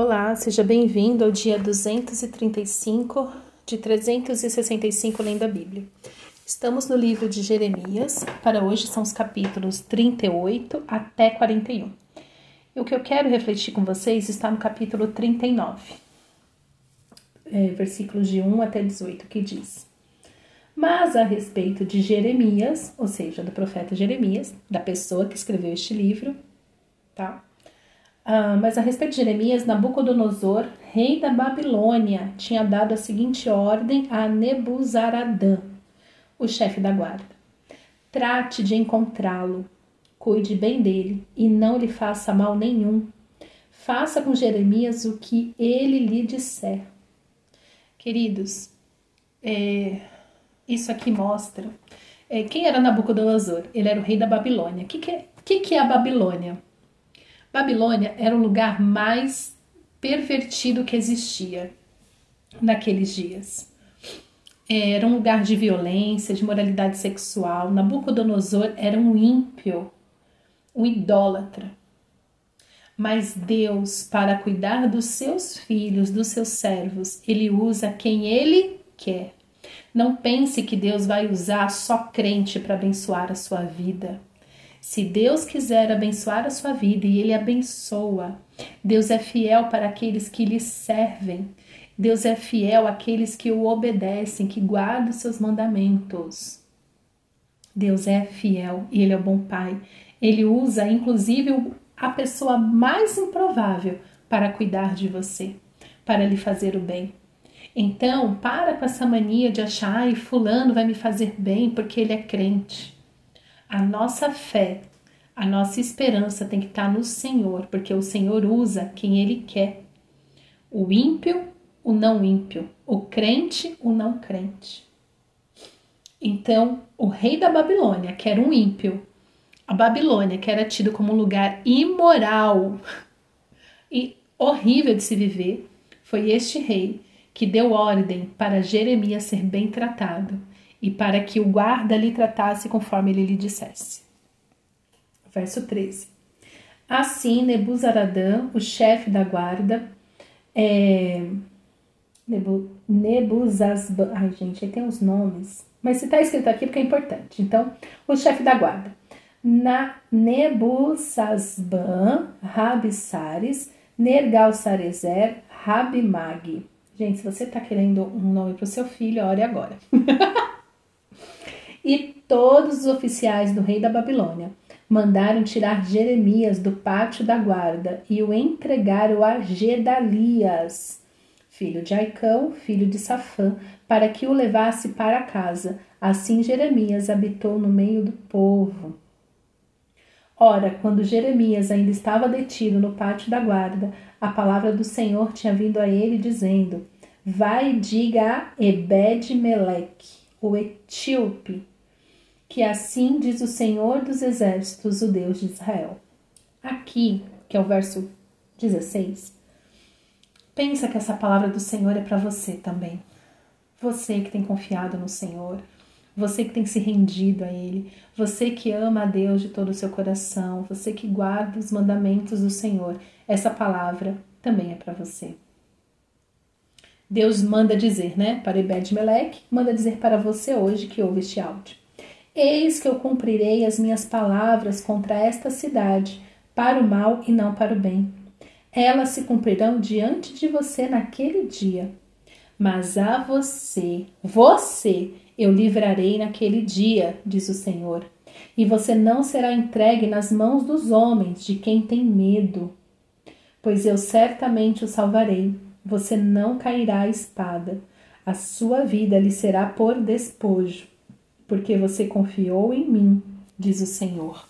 Olá, seja bem-vindo ao dia 235 de 365 lendo a Bíblia. Estamos no livro de Jeremias, para hoje são os capítulos 38 até 41. E o que eu quero refletir com vocês está no capítulo 39, é, versículos de 1 até 18, que diz: Mas a respeito de Jeremias, ou seja, do profeta Jeremias, da pessoa que escreveu este livro, tá? Ah, mas a respeito de Jeremias, Nabucodonosor, rei da Babilônia, tinha dado a seguinte ordem a Nebuzaradã, o chefe da guarda: Trate de encontrá-lo, cuide bem dele e não lhe faça mal nenhum. Faça com Jeremias o que ele lhe disser. Queridos, é, isso aqui mostra é, quem era Nabucodonosor. Ele era o rei da Babilônia. O que, que, que, que é a Babilônia? Babilônia era o lugar mais pervertido que existia naqueles dias. Era um lugar de violência, de moralidade sexual. Nabucodonosor era um ímpio, um idólatra. Mas Deus, para cuidar dos seus filhos, dos seus servos, ele usa quem ele quer. Não pense que Deus vai usar só crente para abençoar a sua vida. Se Deus quiser abençoar a sua vida e Ele abençoa, Deus é fiel para aqueles que lhe servem. Deus é fiel àqueles que o obedecem, que guardam os seus mandamentos. Deus é fiel e Ele é o bom Pai. Ele usa, inclusive, a pessoa mais improvável para cuidar de você, para lhe fazer o bem. Então, para com essa mania de achar, ai, fulano vai me fazer bem porque ele é crente. A nossa fé, a nossa esperança tem que estar no Senhor, porque o Senhor usa quem Ele quer. O ímpio, o não ímpio, o crente, o não crente. Então, o rei da Babilônia, que era um ímpio, a Babilônia, que era tido como um lugar imoral e horrível de se viver, foi este rei que deu ordem para Jeremias ser bem tratado e para que o guarda lhe tratasse conforme ele lhe dissesse. Verso 13. Assim, Nebuzaradã, o chefe da guarda, é, Nebu, ai gente, aí tem uns nomes, mas se está escrito aqui porque é importante. Então, o chefe da guarda, na Nebuzazban, Rabissares, Nergal-Sarezer, Rabimag. Gente, se você está querendo um nome para o seu filho, ore agora. E todos os oficiais do rei da Babilônia mandaram tirar Jeremias do pátio da guarda e o entregaram a Gedalias, filho de Aicão, filho de Safã, para que o levasse para casa. Assim Jeremias habitou no meio do povo. Ora, quando Jeremias ainda estava detido no pátio da guarda, a palavra do Senhor tinha vindo a ele, dizendo: Vai e diga a Ebed-Meleque, o etíope, que assim diz o Senhor dos Exércitos, o Deus de Israel. Aqui, que é o verso 16, pensa que essa palavra do Senhor é para você também. Você que tem confiado no Senhor, você que tem se rendido a Ele, você que ama a Deus de todo o seu coração, você que guarda os mandamentos do Senhor, essa palavra também é para você. Deus manda dizer, né, para Ebed-Meleque, manda dizer para você hoje que ouve este áudio. Eis que eu cumprirei as minhas palavras contra esta cidade, para o mal e não para o bem. Elas se cumprirão diante de você naquele dia. Mas a você, você, eu livrarei naquele dia, diz o Senhor. E você não será entregue nas mãos dos homens, de quem tem medo. Pois eu certamente o salvarei. Você não cairá à espada. A sua vida lhe será por despojo porque você confiou em mim, diz o Senhor.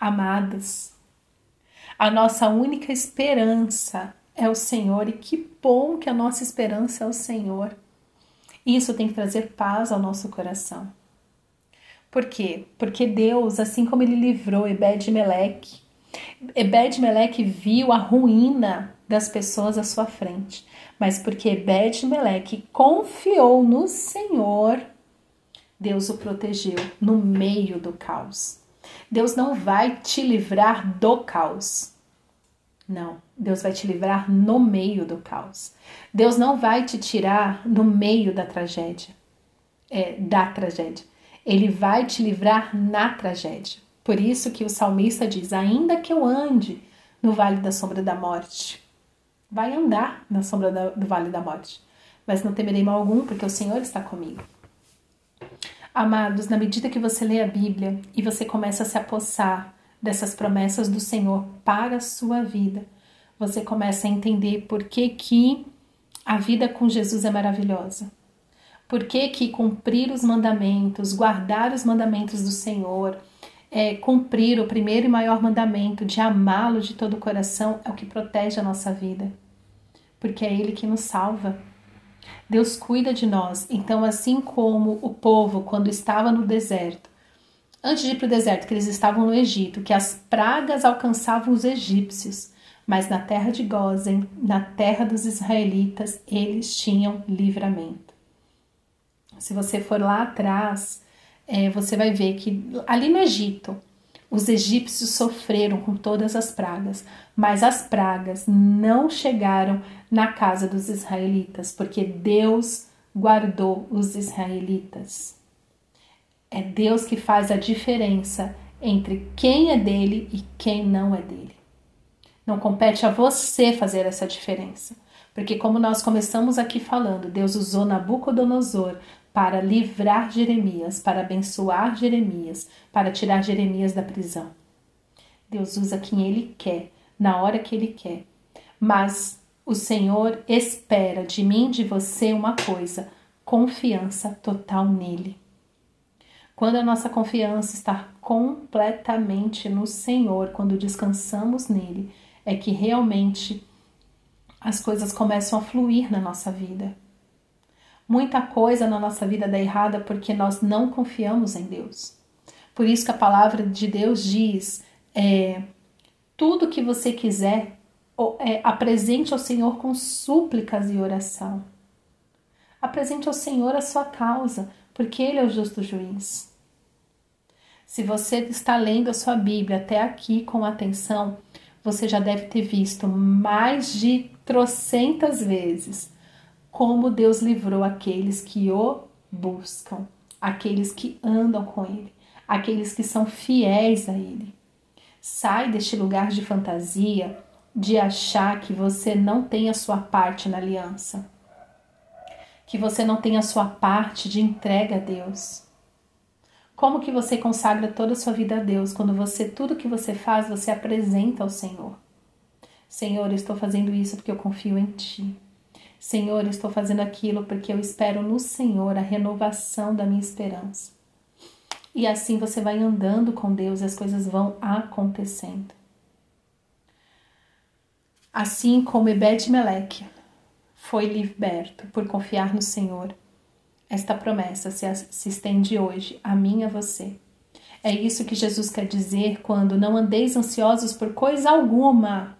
Amadas, a nossa única esperança é o Senhor e que bom que a nossa esperança é o Senhor. Isso tem que trazer paz ao nosso coração. Por quê? Porque Deus, assim como ele livrou Ebed-Meleque, Ebed-Meleque viu a ruína das pessoas à sua frente, mas porque Ebed-Meleque confiou no Senhor, Deus o protegeu no meio do caos. Deus não vai te livrar do caos. Não, Deus vai te livrar no meio do caos. Deus não vai te tirar no meio da tragédia, é, da tragédia. Ele vai te livrar na tragédia. Por isso que o salmista diz: ainda que eu ande no vale da sombra da morte, vai andar na sombra da, do vale da morte, mas não temerei mal algum, porque o Senhor está comigo. Amados, na medida que você lê a Bíblia e você começa a se apossar dessas promessas do Senhor para a sua vida, você começa a entender por que, que a vida com Jesus é maravilhosa. Por que, que cumprir os mandamentos, guardar os mandamentos do Senhor, é, cumprir o primeiro e maior mandamento de amá-lo de todo o coração é o que protege a nossa vida. Porque é Ele que nos salva. Deus cuida de nós. Então, assim como o povo, quando estava no deserto, antes de ir para o deserto, que eles estavam no Egito, que as pragas alcançavam os egípcios, mas na terra de Gozen, na terra dos israelitas, eles tinham livramento. Se você for lá atrás, é, você vai ver que ali no Egito, os egípcios sofreram com todas as pragas, mas as pragas não chegaram na casa dos israelitas, porque Deus guardou os israelitas. É Deus que faz a diferença entre quem é dele e quem não é dele. Não compete a você fazer essa diferença. Porque, como nós começamos aqui falando, Deus usou Nabucodonosor para livrar Jeremias, para abençoar Jeremias, para tirar Jeremias da prisão. Deus usa quem Ele quer, na hora que Ele quer. Mas o Senhor espera de mim de você uma coisa: confiança total nele. Quando a nossa confiança está completamente no Senhor, quando descansamos nele, é que realmente as coisas começam a fluir na nossa vida. Muita coisa na nossa vida dá errada porque nós não confiamos em Deus. Por isso que a palavra de Deus diz: é, tudo que você quiser, é, apresente ao Senhor com súplicas e oração. Apresente ao Senhor a sua causa, porque Ele é o justo juiz. Se você está lendo a sua Bíblia até aqui com atenção, você já deve ter visto mais de trocentas vezes como Deus livrou aqueles que o buscam, aqueles que andam com Ele, aqueles que são fiéis a Ele. Sai deste lugar de fantasia de achar que você não tem a sua parte na aliança, que você não tem a sua parte de entrega a Deus. Como que você consagra toda a sua vida a Deus quando você tudo que você faz você apresenta ao Senhor? Senhor, eu estou fazendo isso porque eu confio em Ti. Senhor, estou fazendo aquilo porque eu espero no Senhor a renovação da minha esperança. E assim você vai andando com Deus e as coisas vão acontecendo. Assim como Ebed Meleque foi liberto por confiar no Senhor, esta promessa se estende hoje a mim e a você. É isso que Jesus quer dizer quando não andeis ansiosos por coisa alguma.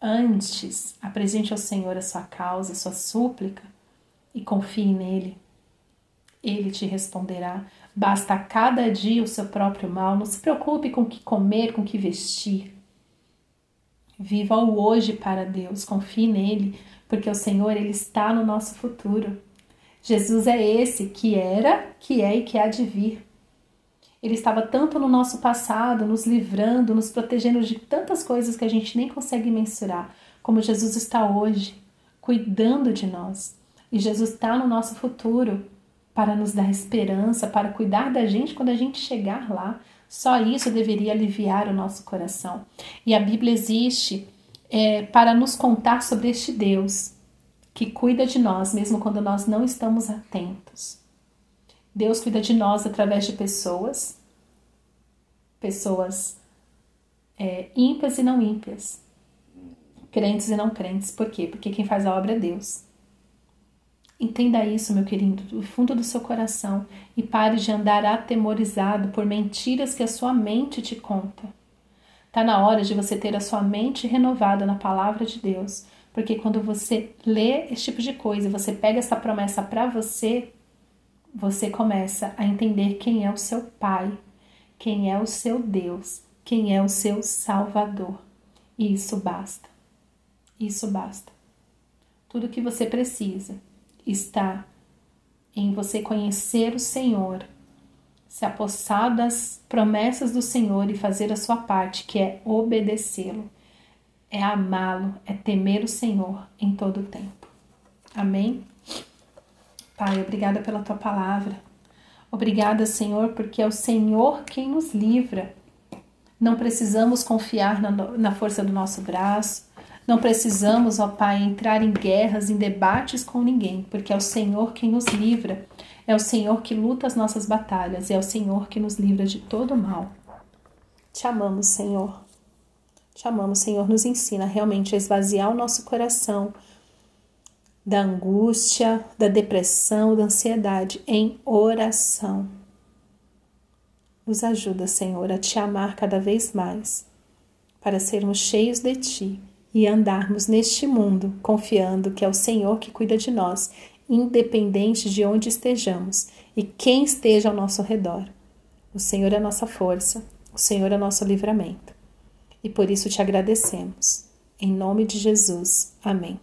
Antes, apresente ao Senhor a sua causa, a sua súplica e confie nele. Ele te responderá. Basta a cada dia o seu próprio mal. Não se preocupe com o que comer, com o que vestir. Viva o hoje para Deus. Confie nele, porque o Senhor ele está no nosso futuro. Jesus é esse que era, que é e que há de vir. Ele estava tanto no nosso passado, nos livrando, nos protegendo de tantas coisas que a gente nem consegue mensurar, como Jesus está hoje, cuidando de nós. E Jesus está no nosso futuro para nos dar esperança, para cuidar da gente quando a gente chegar lá. Só isso deveria aliviar o nosso coração. E a Bíblia existe é, para nos contar sobre este Deus que cuida de nós mesmo quando nós não estamos atentos. Deus cuida de nós através de pessoas, pessoas é, ímpias e não ímpias, crentes e não crentes. Por quê? Porque quem faz a obra é Deus. Entenda isso, meu querido, do fundo do seu coração e pare de andar atemorizado por mentiras que a sua mente te conta. Está na hora de você ter a sua mente renovada na palavra de Deus, porque quando você lê esse tipo de coisa, você pega essa promessa para você, você começa a entender quem é o seu Pai, quem é o seu Deus, quem é o seu Salvador. E isso basta. Isso basta. Tudo que você precisa está em você conhecer o Senhor, se apossar das promessas do Senhor e fazer a sua parte, que é obedecê-lo, é amá-lo, é temer o Senhor em todo o tempo. Amém? Pai, obrigada pela tua palavra. Obrigada, Senhor, porque é o Senhor quem nos livra. Não precisamos confiar na, na força do nosso braço, não precisamos, ó Pai, entrar em guerras, em debates com ninguém, porque é o Senhor quem nos livra, é o Senhor que luta as nossas batalhas, é o Senhor que nos livra de todo mal. Te amamos, Senhor. Te amamos, Senhor. Nos ensina realmente a esvaziar o nosso coração da angústia, da depressão, da ansiedade em oração. Nos ajuda, Senhor, a te amar cada vez mais, para sermos cheios de ti e andarmos neste mundo confiando que é o Senhor que cuida de nós, independente de onde estejamos e quem esteja ao nosso redor. O Senhor é a nossa força, o Senhor é nosso livramento. E por isso te agradecemos. Em nome de Jesus. Amém.